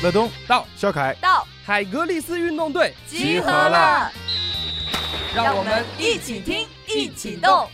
乐东到，肖凯到，海格力斯运动队集合了，让我们一起听，一起动。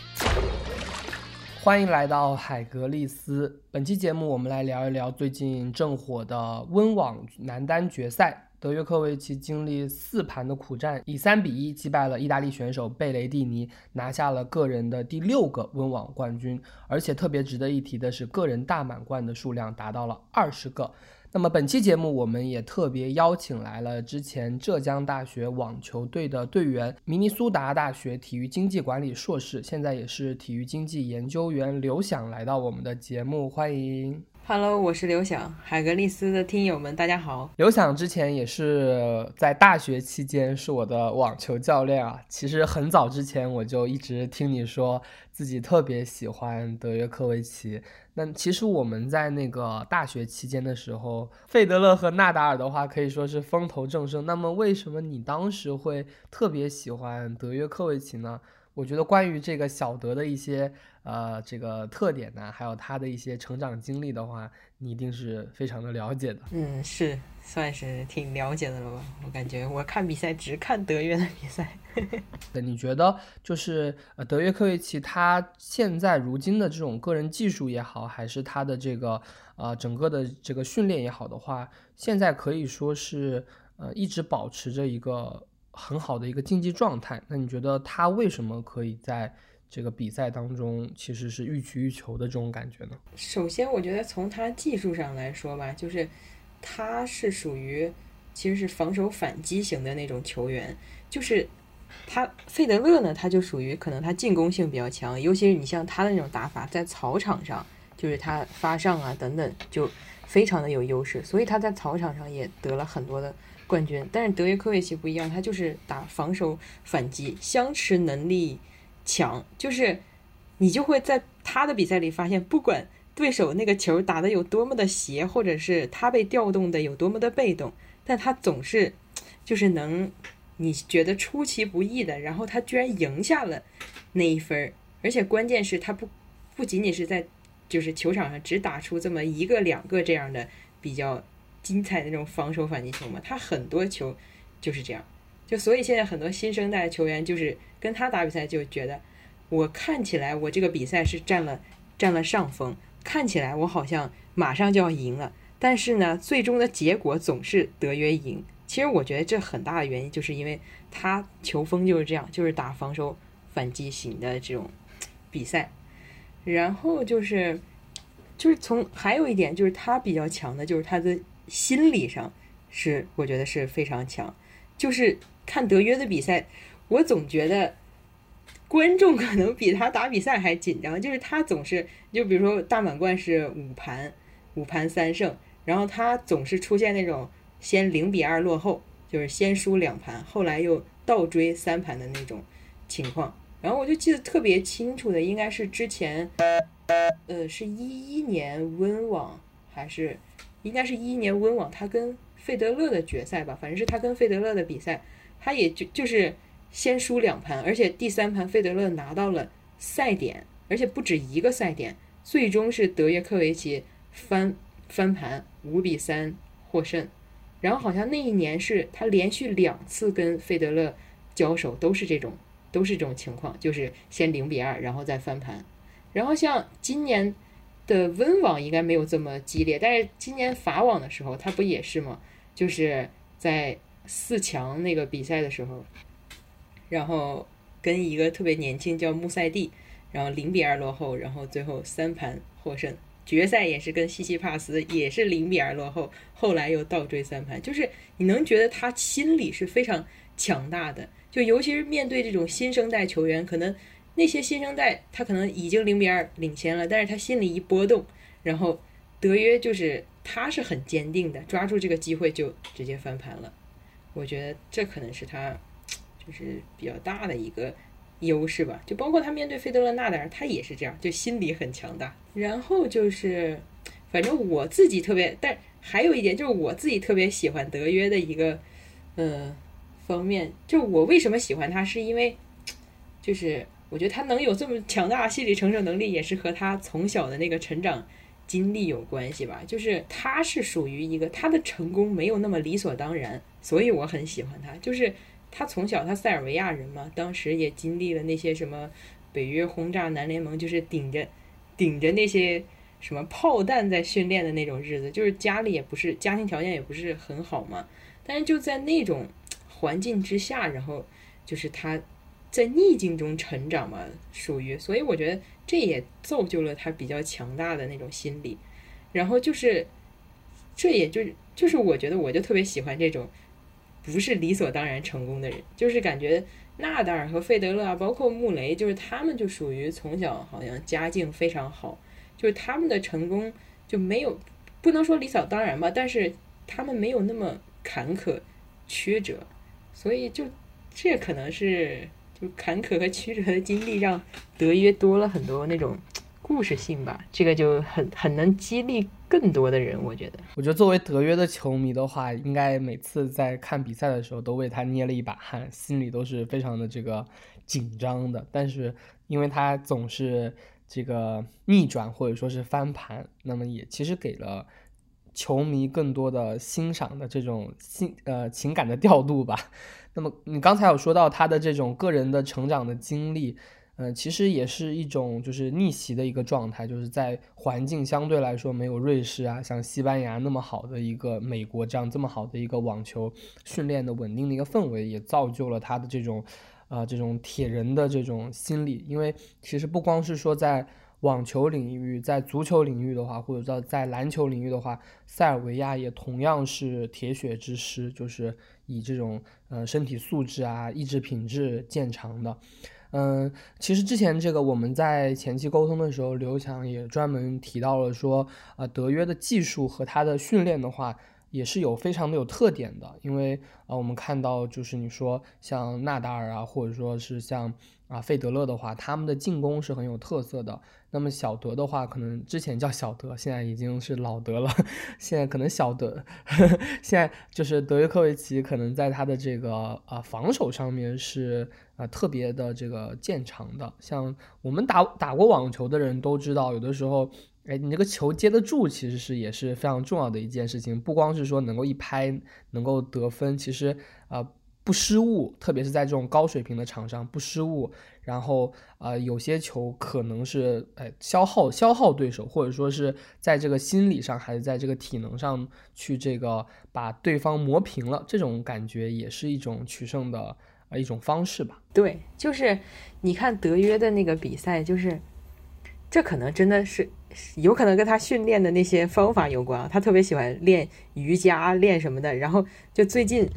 欢迎来到海格力斯。本期节目，我们来聊一聊最近正火的温网男单决赛。德约科维奇经历四盘的苦战，以三比一击败了意大利选手贝雷蒂尼，拿下了个人的第六个温网冠军。而且特别值得一提的是，个人大满贯的数量达到了二十个。那么本期节目，我们也特别邀请来了之前浙江大学网球队的队员，明尼苏达大学体育经济管理硕士，现在也是体育经济研究员刘想来到我们的节目，欢迎。Hello，我是刘想，海格力斯的听友们，大家好。刘想之前也是在大学期间是我的网球教练啊。其实很早之前我就一直听你说自己特别喜欢德约科维奇。那其实我们在那个大学期间的时候，费德勒和纳达尔的话可以说是风头正盛。那么为什么你当时会特别喜欢德约科维奇呢？我觉得关于这个小德的一些。呃，这个特点呢，还有他的一些成长经历的话，你一定是非常的了解的。嗯，是算是挺了解的了吧？我感觉我看比赛只看德约的比赛。那，你觉得就是呃，德约科维奇他现在如今的这种个人技术也好，还是他的这个呃整个的这个训练也好的话，现在可以说是呃一直保持着一个很好的一个竞技状态。那你觉得他为什么可以在？这个比赛当中其实是欲取欲求的这种感觉呢。首先，我觉得从他技术上来说吧，就是他是属于其实是防守反击型的那种球员。就是他费德勒呢，他就属于可能他进攻性比较强，尤其是你像他的那种打法，在草场上就是他发上啊等等就非常的有优势，所以他在草场上也得了很多的冠军。但是德约科维奇不一样，他就是打防守反击，相持能力。强就是你就会在他的比赛里发现，不管对手那个球打的有多么的斜，或者是他被调动的有多么的被动，但他总是就是能你觉得出其不意的，然后他居然赢下了那一分儿，而且关键是他不不仅仅是在就是球场上只打出这么一个两个这样的比较精彩的那种防守反击球嘛，他很多球就是这样。就所以现在很多新生代球员就是跟他打比赛，就觉得我看起来我这个比赛是占了占了上风，看起来我好像马上就要赢了，但是呢，最终的结果总是德约赢。其实我觉得这很大的原因就是因为他球风就是这样，就是打防守反击型的这种比赛。然后就是就是从还有一点就是他比较强的就是他的心理上是我觉得是非常强，就是。看德约的比赛，我总觉得观众可能比他打比赛还紧张。就是他总是，就比如说大满贯是五盘，五盘三胜，然后他总是出现那种先零比二落后，就是先输两盘，后来又倒追三盘的那种情况。然后我就记得特别清楚的，应该是之前，呃，是一一年温网还是应该是一一年温网，他跟费德勒的决赛吧，反正是他跟费德勒的比赛。他也就就是先输两盘，而且第三盘费德勒拿到了赛点，而且不止一个赛点，最终是德约科维奇翻翻盘五比三获胜。然后好像那一年是他连续两次跟费德勒交手都是这种都是这种情况，就是先零比二，然后再翻盘。然后像今年的温网应该没有这么激烈，但是今年法网的时候他不也是吗？就是在。四强那个比赛的时候，然后跟一个特别年轻叫穆塞蒂，然后零比二落后，然后最后三盘获胜。决赛也是跟西西帕斯也是零比二落后，后来又倒追三盘。就是你能觉得他心理是非常强大的，就尤其是面对这种新生代球员，可能那些新生代他可能已经零比二领先了，但是他心里一波动，然后德约就是他是很坚定的，抓住这个机会就直接翻盘了。我觉得这可能是他就是比较大的一个优势吧，就包括他面对费德勒、纳达尔，他也是这样，就心理很强大。然后就是，反正我自己特别，但还有一点就是我自己特别喜欢德约的一个呃方面，就我为什么喜欢他，是因为就是我觉得他能有这么强大的心理承受能力，也是和他从小的那个成长经历有关系吧，就是他是属于一个他的成功没有那么理所当然，所以我很喜欢他。就是他从小他塞尔维亚人嘛，当时也经历了那些什么北约轰炸南联盟，就是顶着顶着那些什么炮弹在训练的那种日子，就是家里也不是家庭条件也不是很好嘛，但是就在那种环境之下，然后就是他在逆境中成长嘛，属于，所以我觉得。这也造就了他比较强大的那种心理，然后就是，这也就就是我觉得我就特别喜欢这种不是理所当然成功的人，就是感觉纳达尔和费德勒啊，包括穆雷，就是他们就属于从小好像家境非常好，就是他们的成功就没有不能说理所当然吧，但是他们没有那么坎坷曲折，所以就这可能是。坎坷和曲折的经历，让德约多了很多那种故事性吧。这个就很很能激励更多的人，我觉得。我觉得作为德约的球迷的话，应该每次在看比赛的时候都为他捏了一把汗，心里都是非常的这个紧张的。但是因为他总是这个逆转或者说是翻盘，那么也其实给了球迷更多的欣赏的这种心呃情感的调度吧。那么你刚才有说到他的这种个人的成长的经历，嗯，其实也是一种就是逆袭的一个状态，就是在环境相对来说没有瑞士啊、像西班牙那么好的一个美国这样这么好的一个网球训练的稳定的一个氛围，也造就了他的这种，呃，这种铁人的这种心理。因为其实不光是说在网球领域，在足球领域的话，或者在在篮球领域的话，塞尔维亚也同样是铁血之师，就是以这种。呃，身体素质啊，意志品质见长的，嗯，其实之前这个我们在前期沟通的时候，刘强也专门提到了说，呃，德约的技术和他的训练的话，也是有非常的有特点的，因为啊，我们看到就是你说像纳达尔啊，或者说是像。啊，费德勒的话，他们的进攻是很有特色的。那么小德的话，可能之前叫小德，现在已经是老德了。现在可能小德，现在就是德约科维奇，可能在他的这个呃防守上面是呃特别的这个见长的。像我们打打过网球的人都知道，有的时候，哎，你这个球接得住，其实是也是非常重要的一件事情。不光是说能够一拍能够得分，其实啊。不失误，特别是在这种高水平的场上不失误，然后呃有些球可能是哎消耗消耗对手，或者说是在这个心理上还是在这个体能上去这个把对方磨平了，这种感觉也是一种取胜的呃一种方式吧。对，就是你看德约的那个比赛，就是这可能真的是有可能跟他训练的那些方法有关，他特别喜欢练瑜伽练什么的，然后就最近。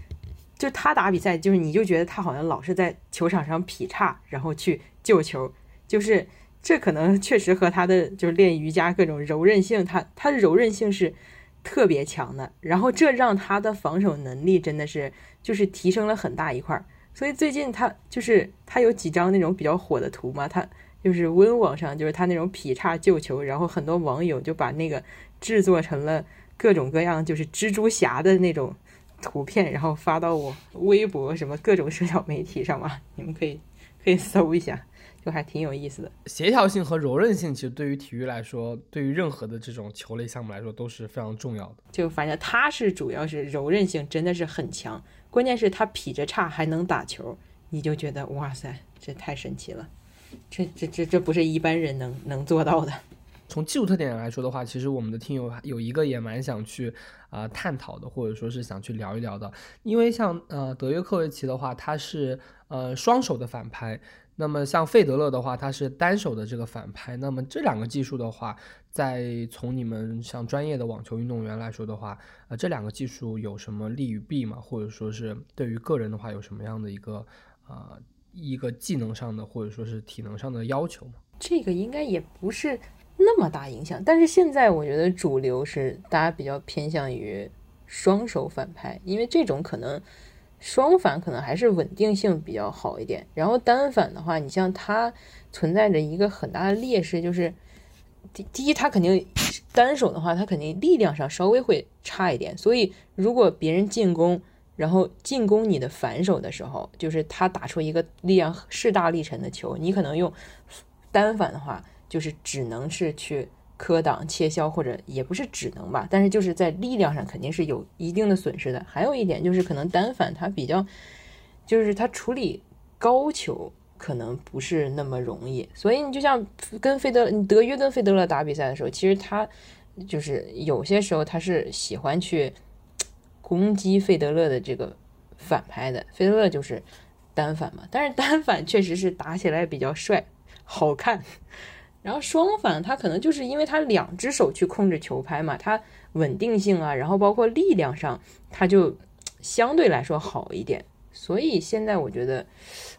就他打比赛，就是你就觉得他好像老是在球场上劈叉，然后去救球，就是这可能确实和他的就是练瑜伽各种柔韧性，他他的柔韧性是特别强的，然后这让他的防守能力真的是就是提升了很大一块儿。所以最近他就是他有几张那种比较火的图嘛，他就是温网上就是他那种劈叉救球，然后很多网友就把那个制作成了各种各样就是蜘蛛侠的那种。图片，然后发到我微博什么各种社交媒体上嘛，你们可以可以搜一下，就还挺有意思的。协调性和柔韧性，其实对于体育来说，对于任何的这种球类项目来说都是非常重要的。就反正他是主要是柔韧性真的是很强，关键是他劈着叉还能打球，你就觉得哇塞，这太神奇了，这这这这不是一般人能能做到的。从技术特点来说的话，其实我们的听友有一个也蛮想去啊探讨的，或者说是想去聊一聊的。因为像呃德约科维奇的话，他是呃双手的反拍；那么像费德勒的话，他是单手的这个反拍。那么这两个技术的话，在从你们像专业的网球运动员来说的话，呃这两个技术有什么利与弊吗？或者说是对于个人的话，有什么样的一个呃一个技能上的或者说是体能上的要求吗？这个应该也不是。那么大影响，但是现在我觉得主流是大家比较偏向于双手反拍，因为这种可能双反可能还是稳定性比较好一点。然后单反的话，你像它存在着一个很大的劣势，就是第第一，它肯定单手的话，它肯定力量上稍微会差一点。所以如果别人进攻，然后进攻你的反手的时候，就是他打出一个力量势大力沉的球，你可能用单反的话。就是只能是去磕挡、切削，或者也不是只能吧，但是就是在力量上肯定是有一定的损失的。还有一点就是可能单反它比较，就是它处理高球可能不是那么容易，所以你就像跟费德德约跟费德勒打比赛的时候，其实他就是有些时候他是喜欢去 攻击费德勒的这个反拍的，费德勒就是单反嘛，但是单反确实是打起来比较帅、好看。然后双反，它可能就是因为它两只手去控制球拍嘛，它稳定性啊，然后包括力量上，它就相对来说好一点。所以现在我觉得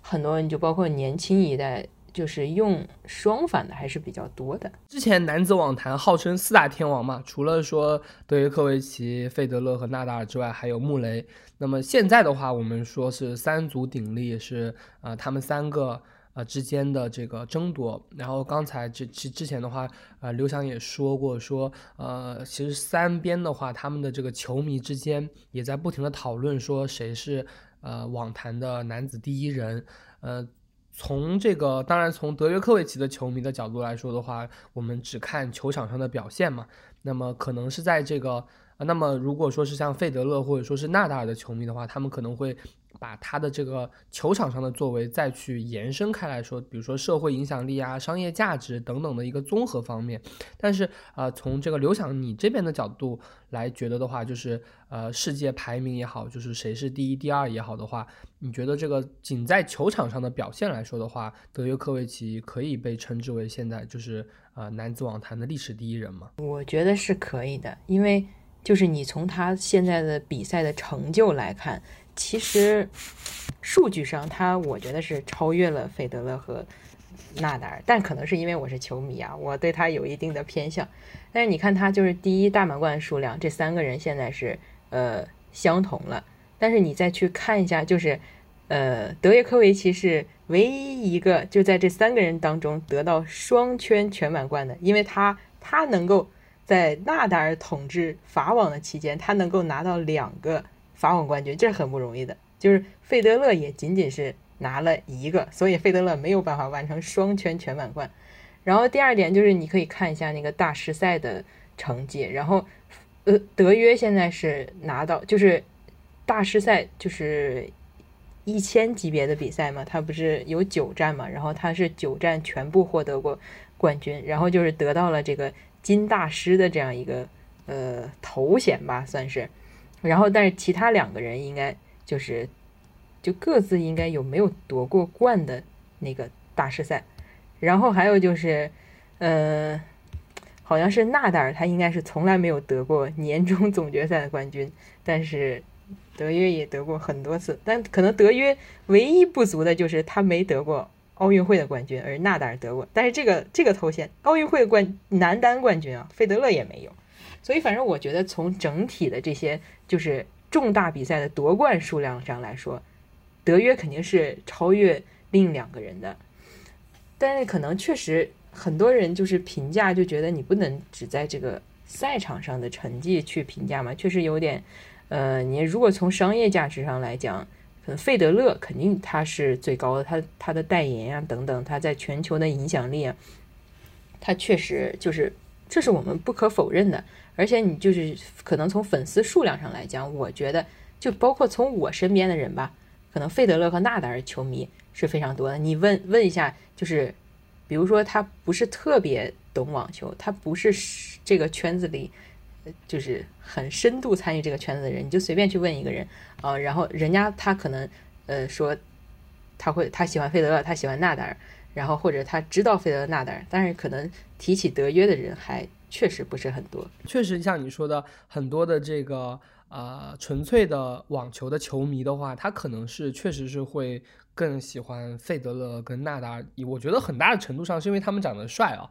很多人就包括年轻一代，就是用双反的还是比较多的。之前男子网坛号称四大天王嘛，除了说德约科维奇、费德勒和纳达尔之外，还有穆雷。那么现在的话，我们说是三足鼎立，是啊，他们三个。呃，之间的这个争夺，然后刚才之之之前的话，呃，刘翔也说过，说呃，其实三边的话，他们的这个球迷之间也在不停的讨论，说谁是呃网坛的男子第一人。呃，从这个当然从德约科维奇的球迷的角度来说的话，我们只看球场上的表现嘛，那么可能是在这个，那么如果说是像费德勒或者说是纳达尔的球迷的话，他们可能会。把他的这个球场上的作为再去延伸开来说，比如说社会影响力啊、商业价值等等的一个综合方面。但是呃，从这个刘翔你这边的角度来觉得的话，就是呃，世界排名也好，就是谁是第一、第二也好的话，你觉得这个仅在球场上的表现来说的话，德约科维奇可以被称之为现在就是呃男子网坛的历史第一人吗？我觉得是可以的，因为就是你从他现在的比赛的成就来看。其实，数据上他我觉得是超越了费德勒和纳达尔，但可能是因为我是球迷啊，我对他有一定的偏向。但是你看他就是第一大满贯数量，这三个人现在是呃相同了。但是你再去看一下，就是呃德约科维奇是唯一一个就在这三个人当中得到双圈全满贯的，因为他他能够在纳达尔统治法网的期间，他能够拿到两个。法网冠军这是很不容易的，就是费德勒也仅仅是拿了一个，所以费德勒没有办法完成双圈全满贯。然后第二点就是你可以看一下那个大师赛的成绩，然后呃德约现在是拿到就是大师赛就是一千级别的比赛嘛，他不是有九战嘛，然后他是九战全部获得过冠军，然后就是得到了这个金大师的这样一个呃头衔吧，算是。然后，但是其他两个人应该就是，就各自应该有没有夺过冠的那个大师赛。然后还有就是，呃，好像是纳达尔，他应该是从来没有得过年终总决赛的冠军。但是德约也得过很多次，但可能德约唯一不足的就是他没得过奥运会的冠军，而纳达尔得过。但是这个这个头衔，奥运会冠男单冠军啊，费德勒也没有。所以，反正我觉得从整体的这些就是重大比赛的夺冠数量上来说，德约肯定是超越另两个人的。但是，可能确实很多人就是评价，就觉得你不能只在这个赛场上的成绩去评价嘛，确实有点。呃，你如果从商业价值上来讲，费德勒肯定他是最高的，他他的代言啊等等，他在全球的影响力啊，他确实就是这是我们不可否认的。而且你就是可能从粉丝数量上来讲，我觉得就包括从我身边的人吧，可能费德勒和纳达尔球迷是非常多的。你问问一下，就是比如说他不是特别懂网球，他不是这个圈子里就是很深度参与这个圈子的人，你就随便去问一个人啊，然后人家他可能呃说他会他喜欢费德勒，他喜欢纳达尔，然后或者他知道费德勒、纳达尔，但是可能提起德约的人还。确实不是很多，确实像你说的，很多的这个呃纯粹的网球的球迷的话，他可能是确实是会更喜欢费德勒跟纳达尔。我觉得很大的程度上是因为他们长得帅啊，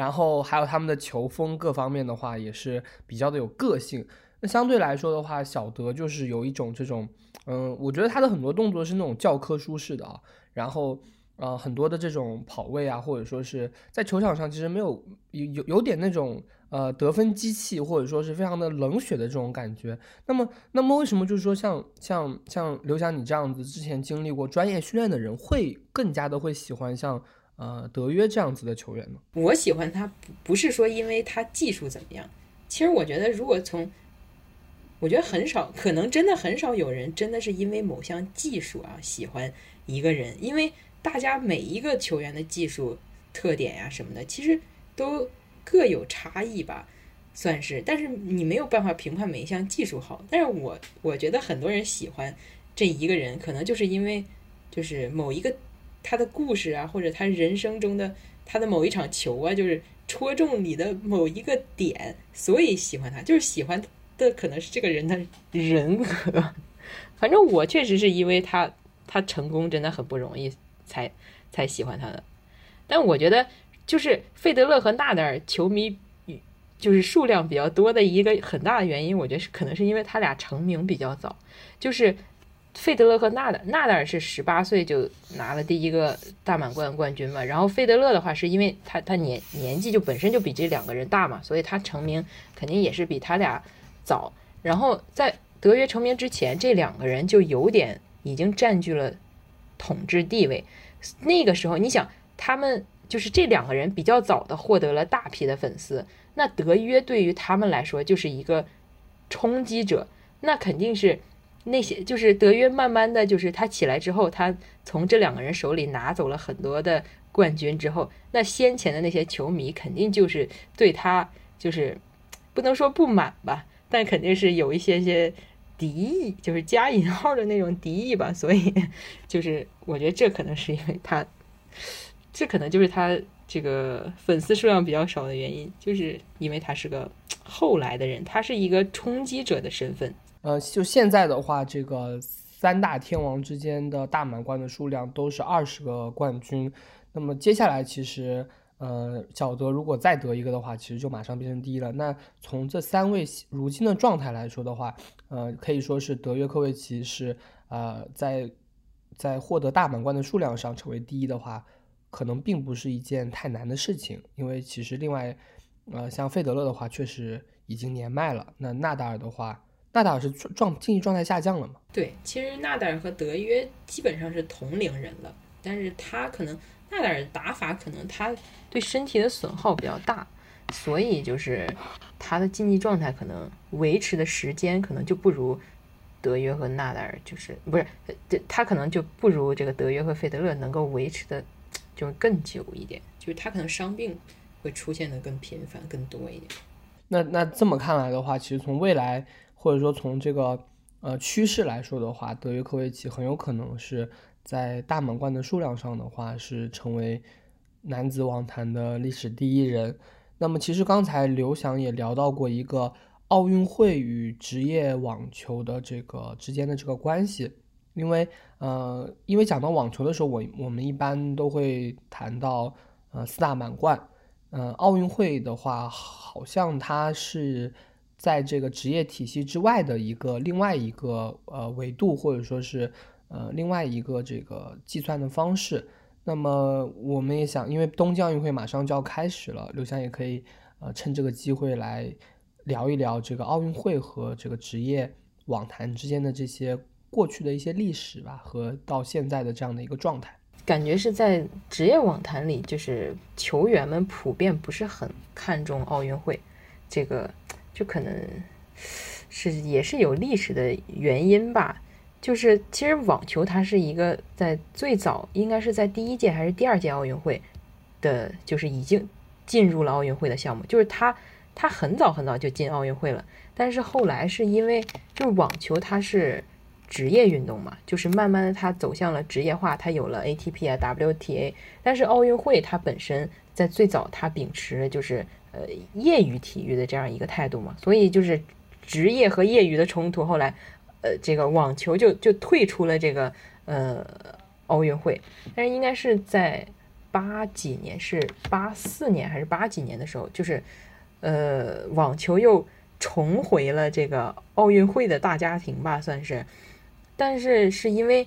然后还有他们的球风各方面的话也是比较的有个性。那相对来说的话，小德就是有一种这种，嗯，我觉得他的很多动作是那种教科书式的啊，然后。呃，很多的这种跑位啊，或者说是在球场上，其实没有有有有点那种呃得分机器，或者说是非常的冷血的这种感觉。那么，那么为什么就是说像像像刘翔你这样子之前经历过专业训练的人，会更加的会喜欢像呃德约这样子的球员呢？我喜欢他不不是说因为他技术怎么样，其实我觉得如果从，我觉得很少，可能真的很少有人真的是因为某项技术啊喜欢一个人，因为大家每一个球员的技术特点呀、什么的，其实都各有差异吧。算是，但是你没有办法评判每一项技术好。但是我我觉得很多人喜欢这一个人，可能就是因为就是某一个他的故事啊，或者他人生中的他的某一场球啊，就是戳中你的某一个点，所以喜欢他。就是喜欢的可能是这个人的人格。反正我确实是因为他他成功真的很不容易，才才喜欢他的。但我觉得就是费德勒和纳达尔球迷。就是数量比较多的一个很大的原因，我觉得是可能是因为他俩成名比较早。就是费德勒和纳达纳达尔是十八岁就拿了第一个大满贯冠军嘛，然后费德勒的话是因为他他年年纪就本身就比这两个人大嘛，所以他成名肯定也是比他俩早。然后在德约成名之前，这两个人就有点已经占据了统治地位。那个时候，你想他们就是这两个人比较早的获得了大批的粉丝。那德约对于他们来说就是一个冲击者，那肯定是那些就是德约慢慢的就是他起来之后，他从这两个人手里拿走了很多的冠军之后，那先前的那些球迷肯定就是对他就是不能说不满吧，但肯定是有一些些敌意，就是加引号的那种敌意吧，所以就是我觉得这可能是因为他，这可能就是他。这个粉丝数量比较少的原因，就是因为他是个后来的人，他是一个冲击者的身份。呃，就现在的话，这个三大天王之间的大满贯的数量都是二十个冠军。那么接下来，其实呃，小德如果再得一个的话，其实就马上变成第一了。那从这三位如今的状态来说的话，呃，可以说是德约科维奇是呃在在获得大满贯的数量上成为第一的话。可能并不是一件太难的事情，因为其实另外，呃，像费德勒的话，确实已经年迈了。那纳达尔的话，纳达尔是状竞技状态下降了嘛？对，其实纳达尔和德约基本上是同龄人了，但是他可能纳达尔打法可能他对身体的损耗比较大，所以就是他的竞技状态可能维持的时间可能就不如德约和纳达尔，就是不是他可能就不如这个德约和费德勒能够维持的。就是更久一点，就是他可能伤病会出现的更频繁、更多一点。那那这么看来的话，其实从未来或者说从这个呃趋势来说的话，德约科维奇很有可能是在大满贯的数量上的话是成为男子网坛的历史第一人。那么其实刚才刘翔也聊到过一个奥运会与职业网球的这个之间的这个关系。因为，呃，因为讲到网球的时候，我我们一般都会谈到，呃，四大满贯，呃，奥运会的话，好像它是在这个职业体系之外的一个另外一个呃维度，或者说是呃另外一个这个计算的方式。那么我们也想，因为东京奥运会马上就要开始了，刘翔也可以呃趁这个机会来聊一聊这个奥运会和这个职业网坛之间的这些。过去的一些历史吧，和到现在的这样的一个状态，感觉是在职业网坛里，就是球员们普遍不是很看重奥运会，这个就可能是也是有历史的原因吧。就是其实网球它是一个在最早应该是在第一届还是第二届奥运会的，就是已经进入了奥运会的项目，就是它它很早很早就进奥运会了，但是后来是因为就是网球它是。职业运动嘛，就是慢慢的它走向了职业化，它有了 ATP 啊、WTA，但是奥运会它本身在最早它秉持就是呃业余体育的这样一个态度嘛，所以就是职业和业余的冲突，后来呃这个网球就就退出了这个呃奥运会，但是应该是在八几年，是八四年还是八几年的时候，就是呃网球又重回了这个奥运会的大家庭吧，算是。但是是因为，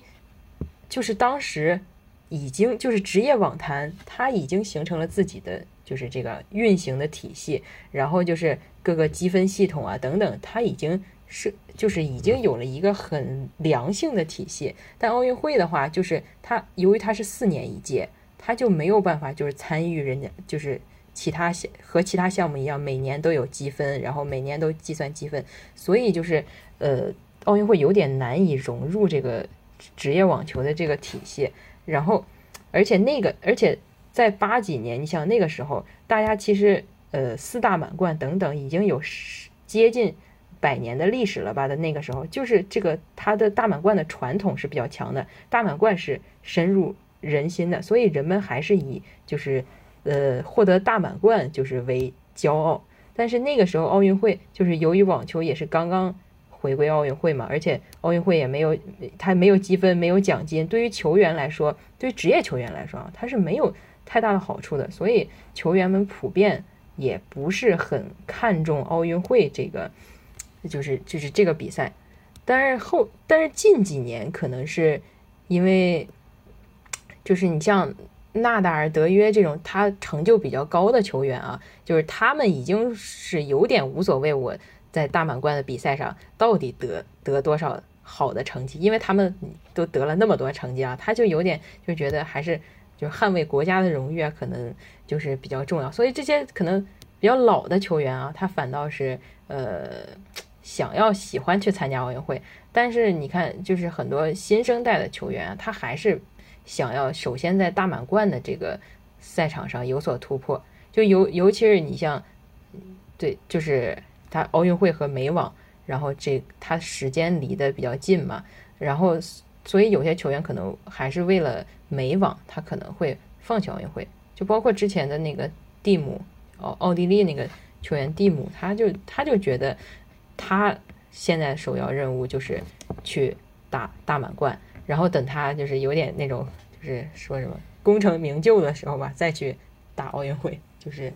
就是当时已经就是职业网坛，它已经形成了自己的就是这个运行的体系，然后就是各个积分系统啊等等，它已经是就是已经有了一个很良性的体系。但奥运会的话，就是它由于它是四年一届。它就没有办法就是参与人家就是其他项和其他项目一样，每年都有积分，然后每年都计算积分，所以就是呃，奥运会有点难以融入这个职业网球的这个体系。然后，而且那个，而且在八几年，你想那个时候，大家其实呃四大满贯等等已经有十接近百年的历史了吧？的那个时候，就是这个它的大满贯的传统是比较强的，大满贯是深入人心的，所以人们还是以就是呃获得大满贯就是为骄傲。但是那个时候奥运会就是由于网球也是刚刚。回归奥运会嘛，而且奥运会也没有，他没有积分，没有奖金。对于球员来说，对于职业球员来说啊，它是没有太大的好处的。所以球员们普遍也不是很看重奥运会这个，就是就是这个比赛。但是后，但是近几年可能是因为，就是你像纳达尔、德约这种他成就比较高的球员啊，就是他们已经是有点无所谓我。在大满贯的比赛上，到底得得多少好的成绩？因为他们都得了那么多成绩啊，他就有点就觉得还是就捍卫国家的荣誉啊，可能就是比较重要。所以这些可能比较老的球员啊，他反倒是呃想要喜欢去参加奥运会。但是你看，就是很多新生代的球员，他还是想要首先在大满贯的这个赛场上有所突破。就尤尤其是你像，对，就是。他奥运会和美网，然后这他时间离得比较近嘛，然后所以有些球员可能还是为了美网，他可能会放弃奥运会。就包括之前的那个蒂姆，奥奥地利那个球员蒂姆，他就他就觉得他现在首要任务就是去打大满贯，然后等他就是有点那种就是说什么功成名就的时候吧，再去打奥运会，就是。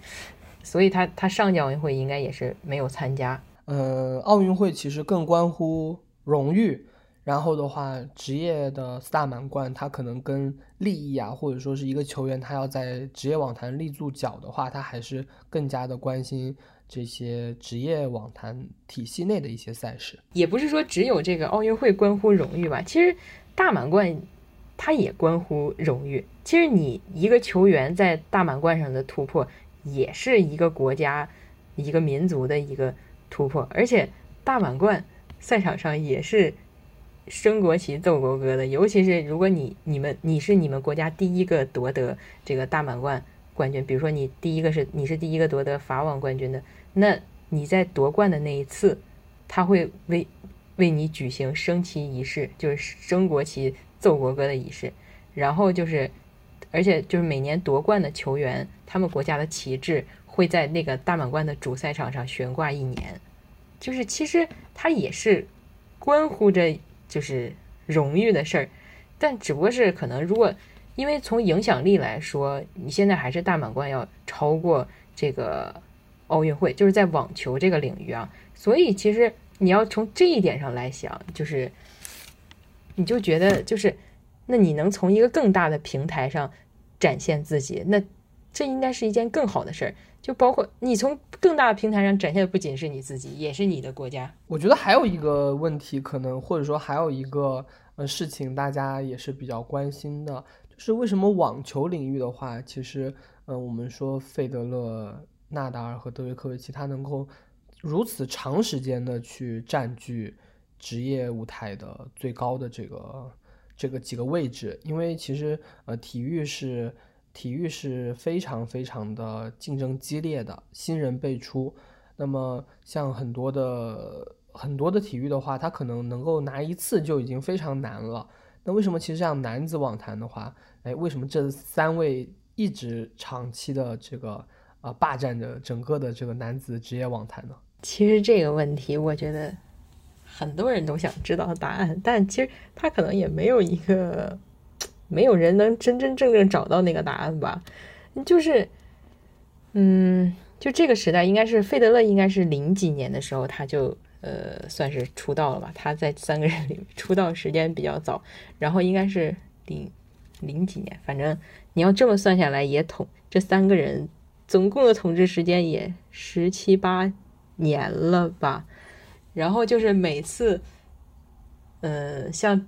所以他他上届奥运会应该也是没有参加。呃，奥运会其实更关乎荣誉，然后的话，职业的四大满贯，他可能跟利益啊，或者说是一个球员他要在职业网坛立住脚的话，他还是更加的关心这些职业网坛体系内的一些赛事。也不是说只有这个奥运会关乎荣誉吧，其实大满贯它也关乎荣誉。其实你一个球员在大满贯上的突破。也是一个国家、一个民族的一个突破，而且大满贯赛场上也是升国旗、奏国歌的。尤其是如果你、你们、你是你们国家第一个夺得这个大满贯冠军，比如说你第一个是你是第一个夺得法网冠军的，那你在夺冠的那一次，他会为为你举行升旗仪式，就是升国旗、奏国歌的仪式，然后就是。而且就是每年夺冠的球员，他们国家的旗帜会在那个大满贯的主赛场上悬挂一年，就是其实它也是关乎着就是荣誉的事儿，但只不过是可能如果因为从影响力来说，你现在还是大满贯要超过这个奥运会，就是在网球这个领域啊，所以其实你要从这一点上来想，就是你就觉得就是。那你能从一个更大的平台上展现自己，那这应该是一件更好的事儿。就包括你从更大的平台上展现的不仅是你自己，也是你的国家。我觉得还有一个问题，可能或者说还有一个呃事情，大家也是比较关心的，就是为什么网球领域的话，其实嗯，我们说费德勒、纳达尔和德约科维奇，他能够如此长时间的去占据职业舞台的最高的这个。这个几个位置，因为其实呃，体育是体育是非常非常的竞争激烈的，新人辈出。那么像很多的很多的体育的话，他可能能够拿一次就已经非常难了。那为什么其实像男子网坛的话，哎，为什么这三位一直长期的这个呃霸占着整个的这个男子职业网坛呢？其实这个问题，我觉得。很多人都想知道答案，但其实他可能也没有一个，没有人能真真正正找到那个答案吧。就是，嗯，就这个时代，应该是费德勒，应该是零几年的时候他就呃算是出道了吧。他在三个人里出道时间比较早，然后应该是零零几年，反正你要这么算下来，也统这三个人总共的统治时间也十七八年了吧。然后就是每次，呃，像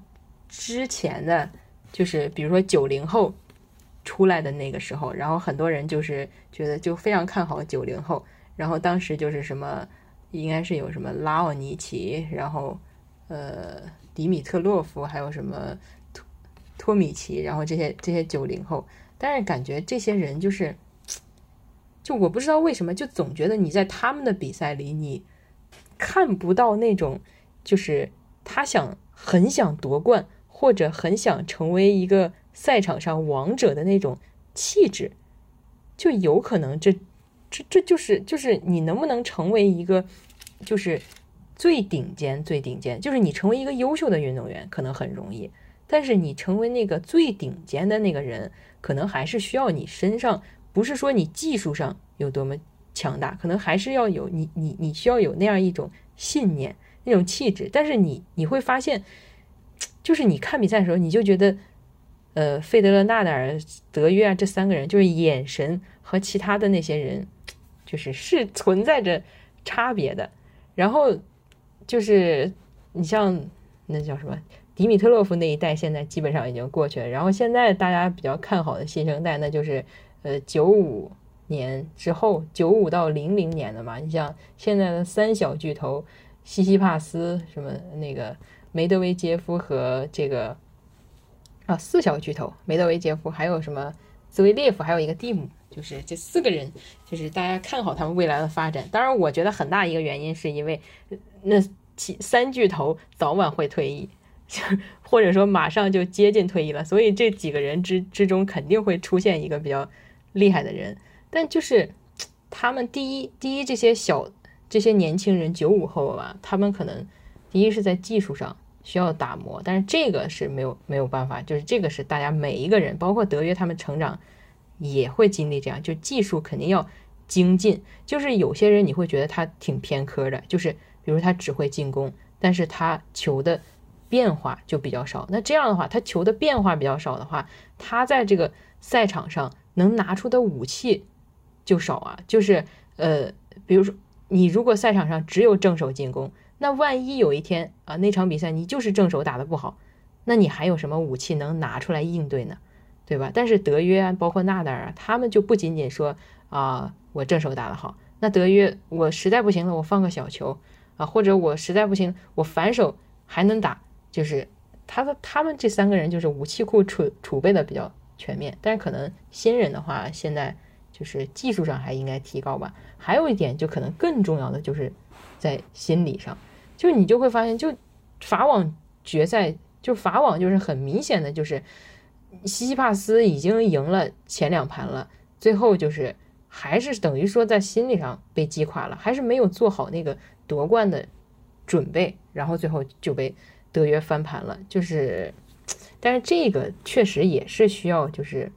之前的，就是比如说九零后出来的那个时候，然后很多人就是觉得就非常看好九零后，然后当时就是什么，应该是有什么拉奥尼奇，然后呃迪米特洛夫，还有什么托托米奇，然后这些这些九零后，但是感觉这些人就是，就我不知道为什么，就总觉得你在他们的比赛里，你看不到那种就是他想很想夺冠，或者很想成为一个。赛场上王者的那种气质，就有可能这这这就是就是你能不能成为一个就是最顶尖最顶尖，就是你成为一个优秀的运动员可能很容易，但是你成为那个最顶尖的那个人，可能还是需要你身上不是说你技术上有多么强大，可能还是要有你你你需要有那样一种信念那种气质，但是你你会发现，就是你看比赛的时候，你就觉得。呃，费德勒、纳达尔、德约啊，这三个人就是眼神和其他的那些人，就是是存在着差别的。然后就是你像那叫什么迪米特洛夫那一代，现在基本上已经过去了。然后现在大家比较看好的新生代，那就是呃九五年之后，九五到零零年的嘛。你像现在的三小巨头，西西帕斯、什么那个梅德韦杰夫和这个。啊，四小巨头，梅德韦杰夫，还有什么兹维列夫，还有一个蒂姆，就是这四个人，就是大家看好他们未来的发展。当然，我觉得很大一个原因是因为那七三巨头早晚会退役，或者说马上就接近退役了，所以这几个人之之中肯定会出现一个比较厉害的人。但就是他们第一，第一这些小这些年轻人九五后吧，他们可能第一是在技术上。需要打磨，但是这个是没有没有办法，就是这个是大家每一个人，包括德约他们成长也会经历这样，就技术肯定要精进。就是有些人你会觉得他挺偏科的，就是比如他只会进攻，但是他球的变化就比较少。那这样的话，他球的变化比较少的话，他在这个赛场上能拿出的武器就少啊。就是呃，比如说你如果赛场上只有正手进攻。那万一有一天啊，那场比赛你就是正手打得不好，那你还有什么武器能拿出来应对呢？对吧？但是德约啊，包括纳达尔啊，他们就不仅仅说啊，我正手打得好，那德约我实在不行了，我放个小球啊，或者我实在不行，我反手还能打，就是他的他们这三个人就是武器库储储备的比较全面。但是可能新人的话，现在就是技术上还应该提高吧。还有一点就可能更重要的就是在心理上。就你就会发现，就法网决赛，就法网就是很明显的，就是西西帕斯已经赢了前两盘了，最后就是还是等于说在心理上被击垮了，还是没有做好那个夺冠的准备，然后最后就被德约翻盘了。就是，但是这个确实也是需要就是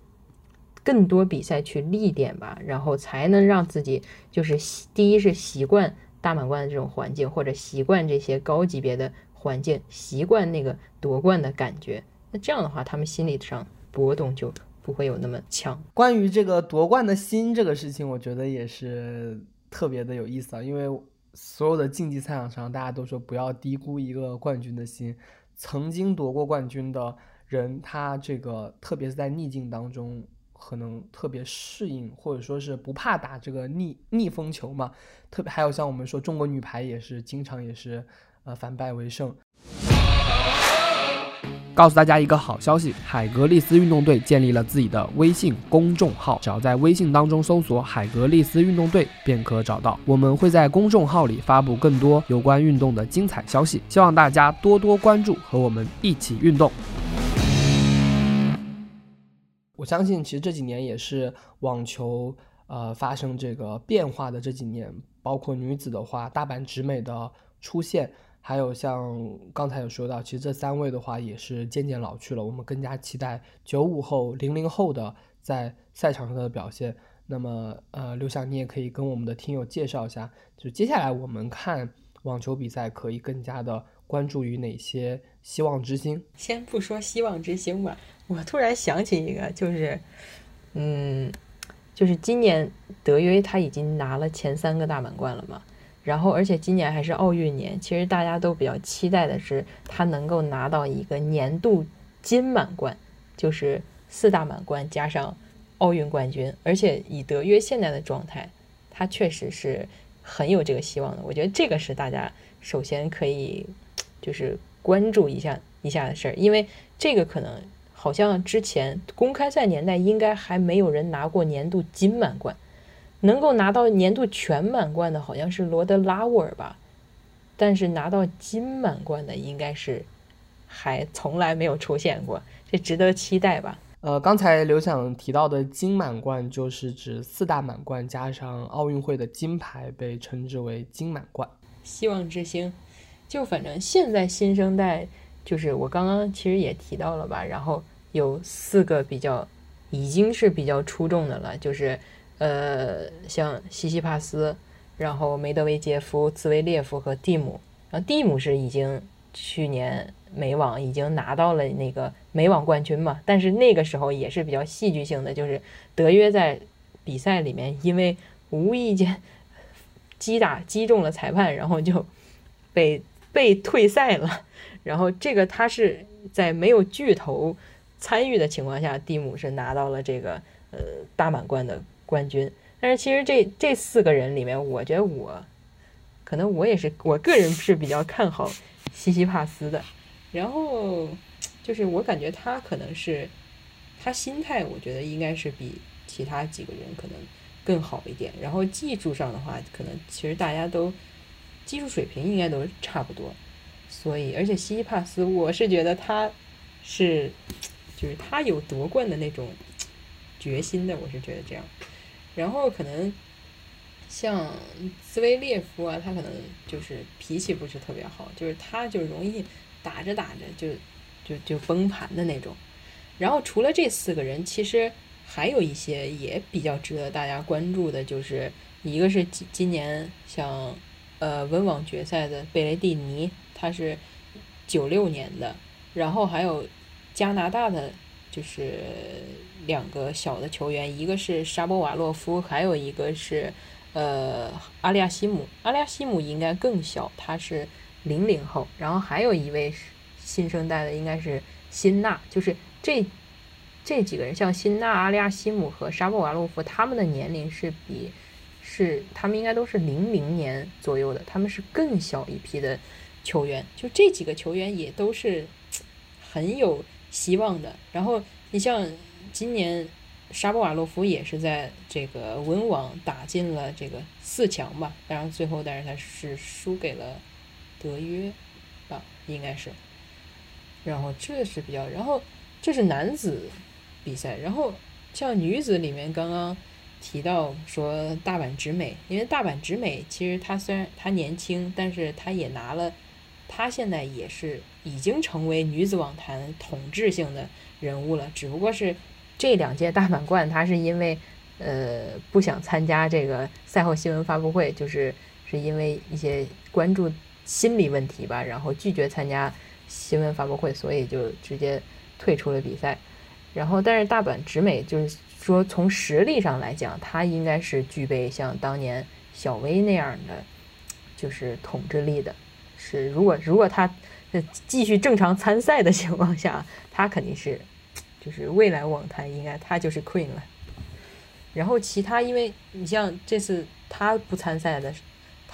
更多比赛去历练吧，然后才能让自己就是第一是习惯。大满贯的这种环境，或者习惯这些高级别的环境，习惯那个夺冠的感觉，那这样的话，他们心理上波动就不会有那么强。关于这个夺冠的心这个事情，我觉得也是特别的有意思啊，因为所有的竞技赛场上，大家都说不要低估一个冠军的心。曾经夺过冠军的人，他这个特别是在逆境当中。可能特别适应，或者说是不怕打这个逆逆风球嘛。特别还有像我们说中国女排也是经常也是呃反败为胜。告诉大家一个好消息，海格力斯运动队建立了自己的微信公众号，只要在微信当中搜索“海格力斯运动队”便可找到。我们会在公众号里发布更多有关运动的精彩消息，希望大家多多关注，和我们一起运动。我相信，其实这几年也是网球呃发生这个变化的这几年，包括女子的话，大阪直美的出现，还有像刚才有说到，其实这三位的话也是渐渐老去了。我们更加期待九五后、零零后的在赛场上的表现。那么，呃，刘翔，你也可以跟我们的听友介绍一下，就接下来我们看网球比赛可以更加的关注于哪些希望之星？先不说希望之星吧。我突然想起一个，就是，嗯，就是今年德约他已经拿了前三个大满贯了嘛，然后而且今年还是奥运年，其实大家都比较期待的是他能够拿到一个年度金满贯，就是四大满贯加上奥运冠军，而且以德约现在的状态，他确实是很有这个希望的。我觉得这个是大家首先可以就是关注一下一下的事儿，因为这个可能好像之前公开赛年代应该还没有人拿过年度金满贯，能够拿到年度全满贯的好像是罗德拉沃尔吧，但是拿到金满贯的应该是还从来没有出现过，这值得期待吧。呃，刚才刘想提到的金满贯，就是指四大满贯加上奥运会的金牌，被称之为金满贯。希望之星，就反正现在新生代，就是我刚刚其实也提到了吧，然后有四个比较已经是比较出众的了，就是呃，像西西帕斯，然后梅德韦杰夫、兹维列夫和蒂姆，然后蒂姆是已经去年。美网已经拿到了那个美网冠军嘛，但是那个时候也是比较戏剧性的，就是德约在比赛里面因为无意间击打击中了裁判，然后就被被退赛了。然后这个他是在没有巨头参与的情况下，蒂姆是拿到了这个呃大满贯的冠军。但是其实这这四个人里面，我觉得我可能我也是我个人是比较看好西西帕斯的。然后就是我感觉他可能是他心态，我觉得应该是比其他几个人可能更好一点。然后技术上的话，可能其实大家都技术水平应该都差不多。所以，而且西西帕斯，我是觉得他是 就是他有夺冠的那种决心的，我是觉得这样。然后可能像兹维列夫啊，他可能就是脾气不是特别好，就是他就容易。打着打着就就就崩盘的那种，然后除了这四个人，其实还有一些也比较值得大家关注的，就是一个是今今年像呃温网决赛的贝雷蒂尼，他是九六年的，然后还有加拿大的就是两个小的球员，一个是沙波瓦洛夫，还有一个是呃阿利亚西姆，阿利亚西姆应该更小，他是。零零后，然后还有一位新生代的，应该是辛纳，就是这这几个人，像辛纳、阿利亚西姆和沙波瓦洛夫，他们的年龄是比是他们应该都是零零年左右的，他们是更小一批的球员，就这几个球员也都是很有希望的。然后你像今年沙波瓦洛夫也是在这个温网打进了这个四强吧，当然最后但是他是输给了。德约，啊，应该是，然后这是比较，然后这是男子比赛，然后像女子里面刚刚提到说大阪直美，因为大阪直美其实她虽然她年轻，但是她也拿了，她现在也是已经成为女子网坛统治性的人物了，只不过是这两届大满贯，她是因为呃不想参加这个赛后新闻发布会，就是是因为一些关注。心理问题吧，然后拒绝参加新闻发布会，所以就直接退出了比赛。然后，但是大阪直美就是说，从实力上来讲，她应该是具备像当年小威那样的，就是统治力的。是，如果如果他继续正常参赛的情况下，他肯定是就是未来网坛应该他就是 queen 了。然后其他，因为你像这次他不参赛的。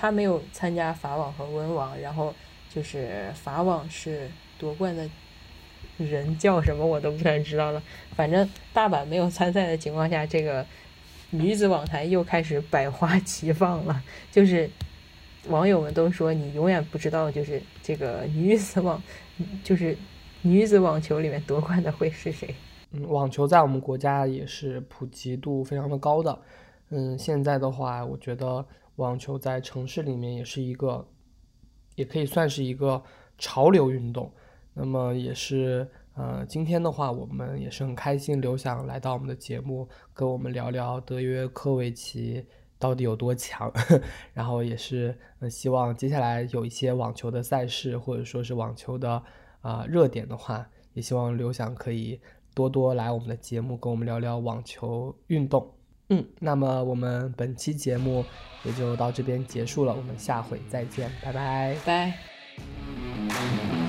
他没有参加法网和温网，然后就是法网是夺冠的人叫什么我都不太知道了。反正大阪没有参赛的情况下，这个女子网坛又开始百花齐放了。就是网友们都说，你永远不知道，就是这个女子网，就是女子网球里面夺冠的会是谁。嗯，网球在我们国家也是普及度非常的高的。嗯，现在的话，我觉得。网球在城市里面也是一个，也可以算是一个潮流运动。那么也是，呃，今天的话，我们也是很开心，刘翔来到我们的节目，跟我们聊聊德约科维奇到底有多强。然后也是，呃，希望接下来有一些网球的赛事，或者说是网球的啊热点的话，也希望刘翔可以多多来我们的节目，跟我们聊聊网球运动。嗯，那么我们本期节目也就到这边结束了，我们下回再见，拜拜，拜。